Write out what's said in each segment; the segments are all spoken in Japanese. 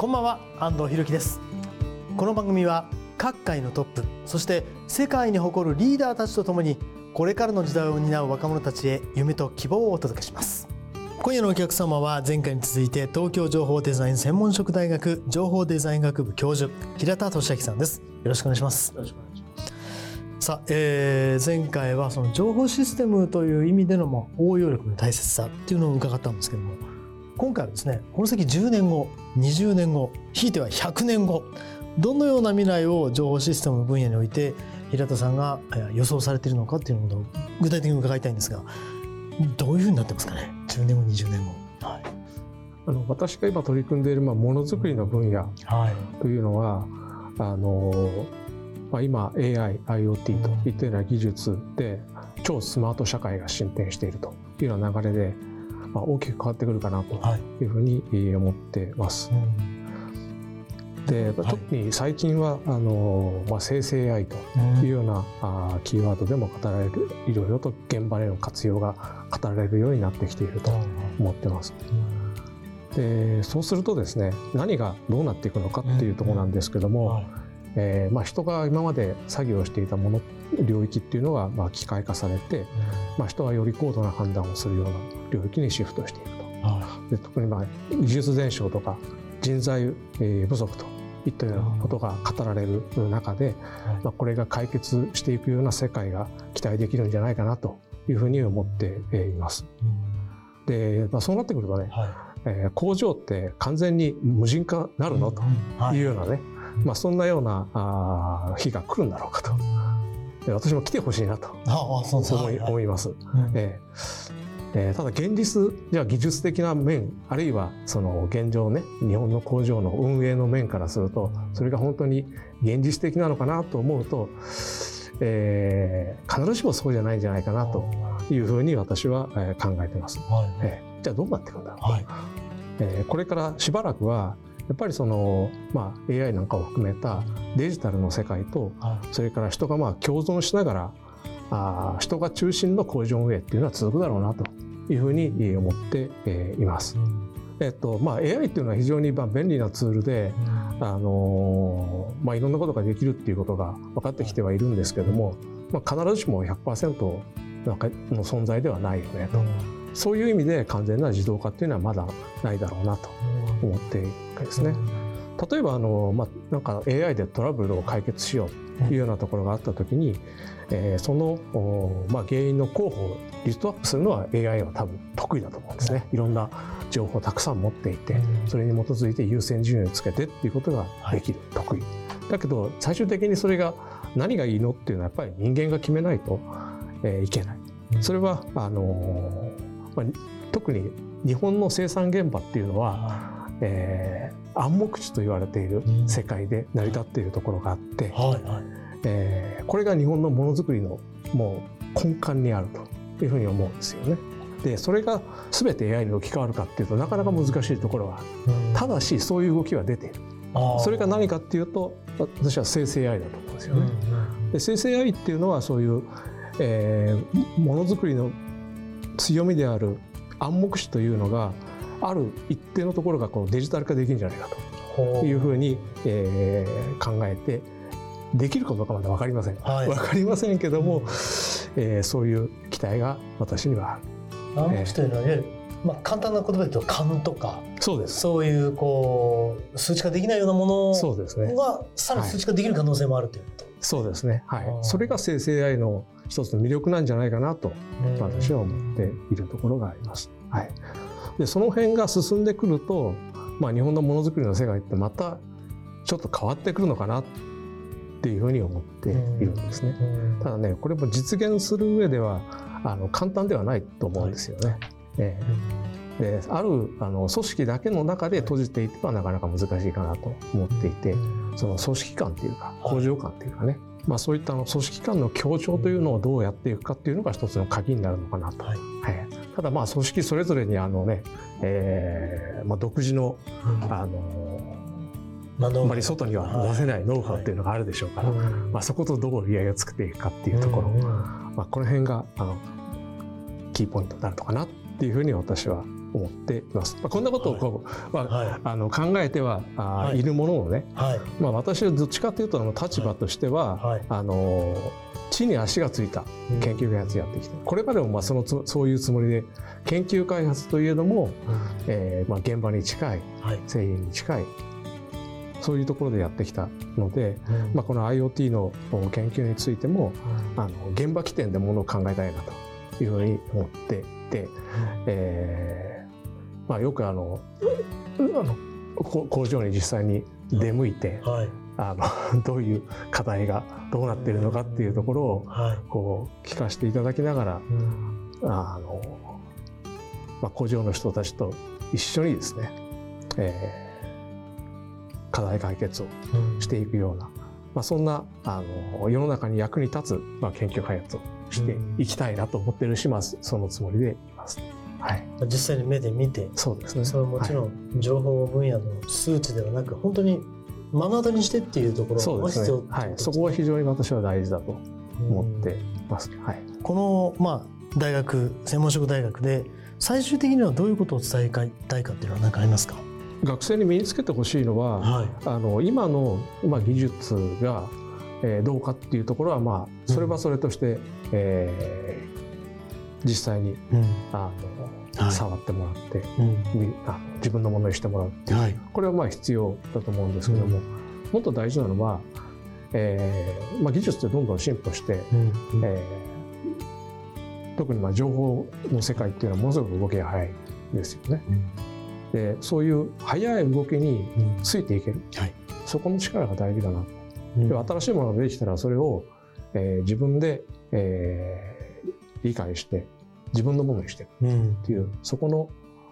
こんばんは安藤博樹です。この番組は各界のトップそして世界に誇るリーダーたちとともにこれからの時代を担う若者たちへ夢と希望をお届けします。今夜のお客様は前回に続いて東京情報デザイン専門職大学情報デザイン学部教授平田俊明さんです。よろしくお願いします。さあ、えー、前回はその情報システムという意味でのまあ応用力の大切さっていうのを伺ったんですけども今回はですねこの先10年後20年後ひいては100年後どのような未来を情報システムの分野において平田さんが予想されているのかっていうのを具体的に伺いたいんですがどういうふうになってますかね？10年後20年後。はい。あの私が今取り組んでいるまあものづくりの分野というのは、はい、あのまあ、今 AI、IoT といったような技術で超スマート社会が進展しているというような流れで、まあ、大きく変わってくるかなとい。うふうに思ってます。で特に最近はあの、まあ、生成 AI というような、あキーワードでも語られるいろいろと現場での活用が語られるようになってきていると思ってます。でそうするとですね何がどうなっていくのかっていうところなんですけども、えーまあ、人が今まで作業していたもの領域っていうのがまあ機械化されて、まあ、人はより高度な判断をするような領域にシフトしていくと。で特にまあ技術伝承とか人材不足といったようなことが語られる中で、まあ、これが解決していくような世界が期待できるんじゃないかなというふうに思っています。で、まあ、そうなってくるとね、はい、えー、工場って完全に無人化なるの？というようなね、まあ、そんなようなあ日が来るんだろうかと。私も来てほしいなと。思います。ええ。ー、ただ現実じゃあ技術的な面あるいはその現状ね日本の工場の運営の面からするとそれが本当に現実的なのかなと思うと、えー、必ずしもそうじゃないんじゃないかなというふうに私は考えてます。はい、えー、じゃあどうなっていくんだろう、はい、えー、これからしばらくはやっぱりその、まあ、AI なんかを含めたデジタルの世界と、はい、それから人がまあ共存しながらあ人が中心の工場運営っていうのは続くだろうなというふうに思っています。えっとまあ、AI っていうのは非常に便利なツールで、あのまあ、いろんなことができるっていうことが分かってきてはいるんですけども、まあ、必ずしも100%なんかの存在ではないよねと、そういう意味で完全な自動化っていうのはまだないだろうなと思っているですね。例えばあの、まあ、なんか AI でトラブルを解決しようというようなところがあった時に、えー、その、まあ、原因の候補をリストアップするのは AI は多分得意だと思うんですね。いろんな情報をたくさん持っていてそれに基づいて優先順位をつけてっていうことができる、はい、得意。だけど最終的にそれが何がいいのっていうのはやっぱり人間が決めないと、えー、いけない。それはあのまあ、特に日本の生産現場っていうのは、えー、暗黙知と言われている世界で成り立っているところがあって、はいはい、えー、これが日本のものづくりのもう根幹にあるというふうに思うんですよね。でそれが全て AI に置き換わるかっていうとなかなか難しいところはある、ただしそういう動きは出ている。それが何かっていうと私は生成 AI だと思うんですよね。で生成 AI っていうのはそういう、えー、ものづくりの強みである暗黙視というのがある一定のところがこうデジタル化できるんじゃないかというふうに、えー、考えてできるかどうかまだ分かりません、はい、分かりませんけども、えー、そういう期待が私にはある。暗黙視というのは、まあ、簡単な言葉で言うと勘とかそうです。そういうこう数値化できないようなものそうですね。がさらに数値化できる可能性もあるということ、そうですね。はい。それが生成 AI の一つの魅力なんじゃないかなと私は思っているところがあります。はい、でその辺が進んでくると、まあ、日本のものづくりの世界ってまたちょっと変わってくるのかなっていうふうに思っているんですね。うん。ただねこれも実現する上ではあの簡単ではないと思うんですよね。ええ。であるあの組織だけの中で閉じていてはなかなか難しいかなと思っていてその組織感っていうか工場感っていうかね、まあ、そういったあの組織間の協調というのをどうやっていくかっていうのが一つの鍵になるのかなと。はい。はいただまあ組織それぞれにあのね、えーまあ、独自のあのまああんまり外には出せないノウハウっていうのがあるでしょうから、まあ、そことどう折り合いをつけていくかっていうところ、まあ、この辺があのキーポイントになるのかなっていうふうに私は思っています。まあ、こんなことをこう、まあはい。あの考えては、はい。い、るもののね、はい。まあ、私はどっちかというとあの立場としては、はい。あの地に足がついた研究開発やってきて、これまでもまあそのつそういうつもりで研究開発といえども、えーまあ、現場に近いはい。製品に近いそういうところでやってきたので、まあ、この IoT の研究についてもあの現場起点でものを考えたいなというふうに思って、えーまあ、よくあのあのこ工場に実際に出向いてはい。あの どういう課題がどうなっているのかっていうところをはい。こう聞かせていただきながらあの、まあ、工場の人たちと一緒にですね、えー課題解決をしていくような、まあ、そんなあの世の中に役に立つ、まあ、研究開発をしていきたいなと思ってるし、まあ、そのつもりでいます。はい、実際に目で見てそうですね。それはもちろはいん情報分野の数値ではなく本当に目の当たりにしてっていうところが必要ね。はい、そこは非常に私は大事だと思ってます。はい。この、まあ、大学専門職大学で最終的にはどういうことを伝えたいかっていうのは何かありますか？学生に身につけてほしいのは、はいあの今の、まあ、技術が、えーどうかっていうところは、まあ、それはそれとして、えー実際にうん。あの、はい。触ってもらってうん。みあの自分のものにしてもらうっていうはい。これはまあ必要だと思うんですけども、うん。もっと大事なのは、えーまあ、技術ってどんどん進歩して、うん。えー特にまあ情報の世界っていうのはものすごく動きが早いですよね。でそういう早い動きにうん。ついていける、はい。そこの力が大事だなうんで新しいものができたらそれを、えー自分で、えー理解して自分のものにしていくうん。っていうそこの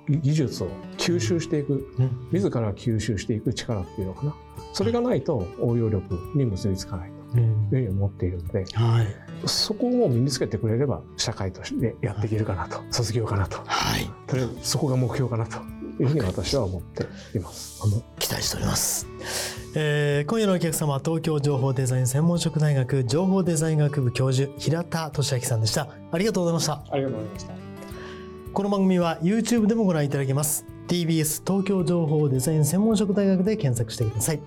技技術を吸収していく。うん。自ら吸収していく力っていうのかな。それがないと応用力に結びつかないとうん。いうふうに思っているのではい。そこを身につけてくれれば社会としてやっていけるかなと卒業かなと。はい。とりあえずそこが目標かなというふうに私は思っています。期待しております、えー今夜のお客様は東京情報デザイン専門職大学情報デザイン学部教授平田俊明さんでした。ありがとうございました。ありがとうございました。この番組は YouTube でもご覧いただけます。TBS 東京情報デザイン専門職大学で検索してください。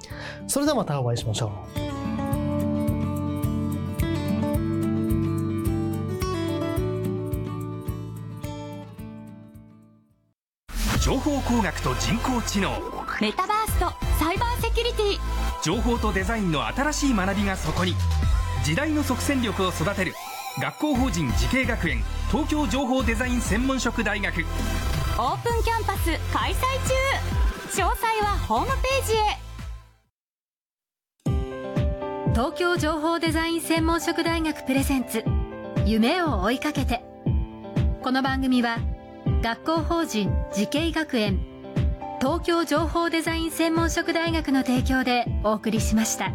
それではまたお会いしましょう。情報工学と人工知能メタバースとサイバーセキュリティ。情報とデザインの新しい学びがそこに。時代の即戦力を育てる。学校法人慈恵学園。東京情報デザイン専門職大学。オープンキャンパス開催中。詳細はホームページへ。東京情報デザイン専門職大学プレゼンツ。夢を追いかけて。この番組は学校法人慈恵学園東京情報デザイン専門職大学の提供でお送りしました。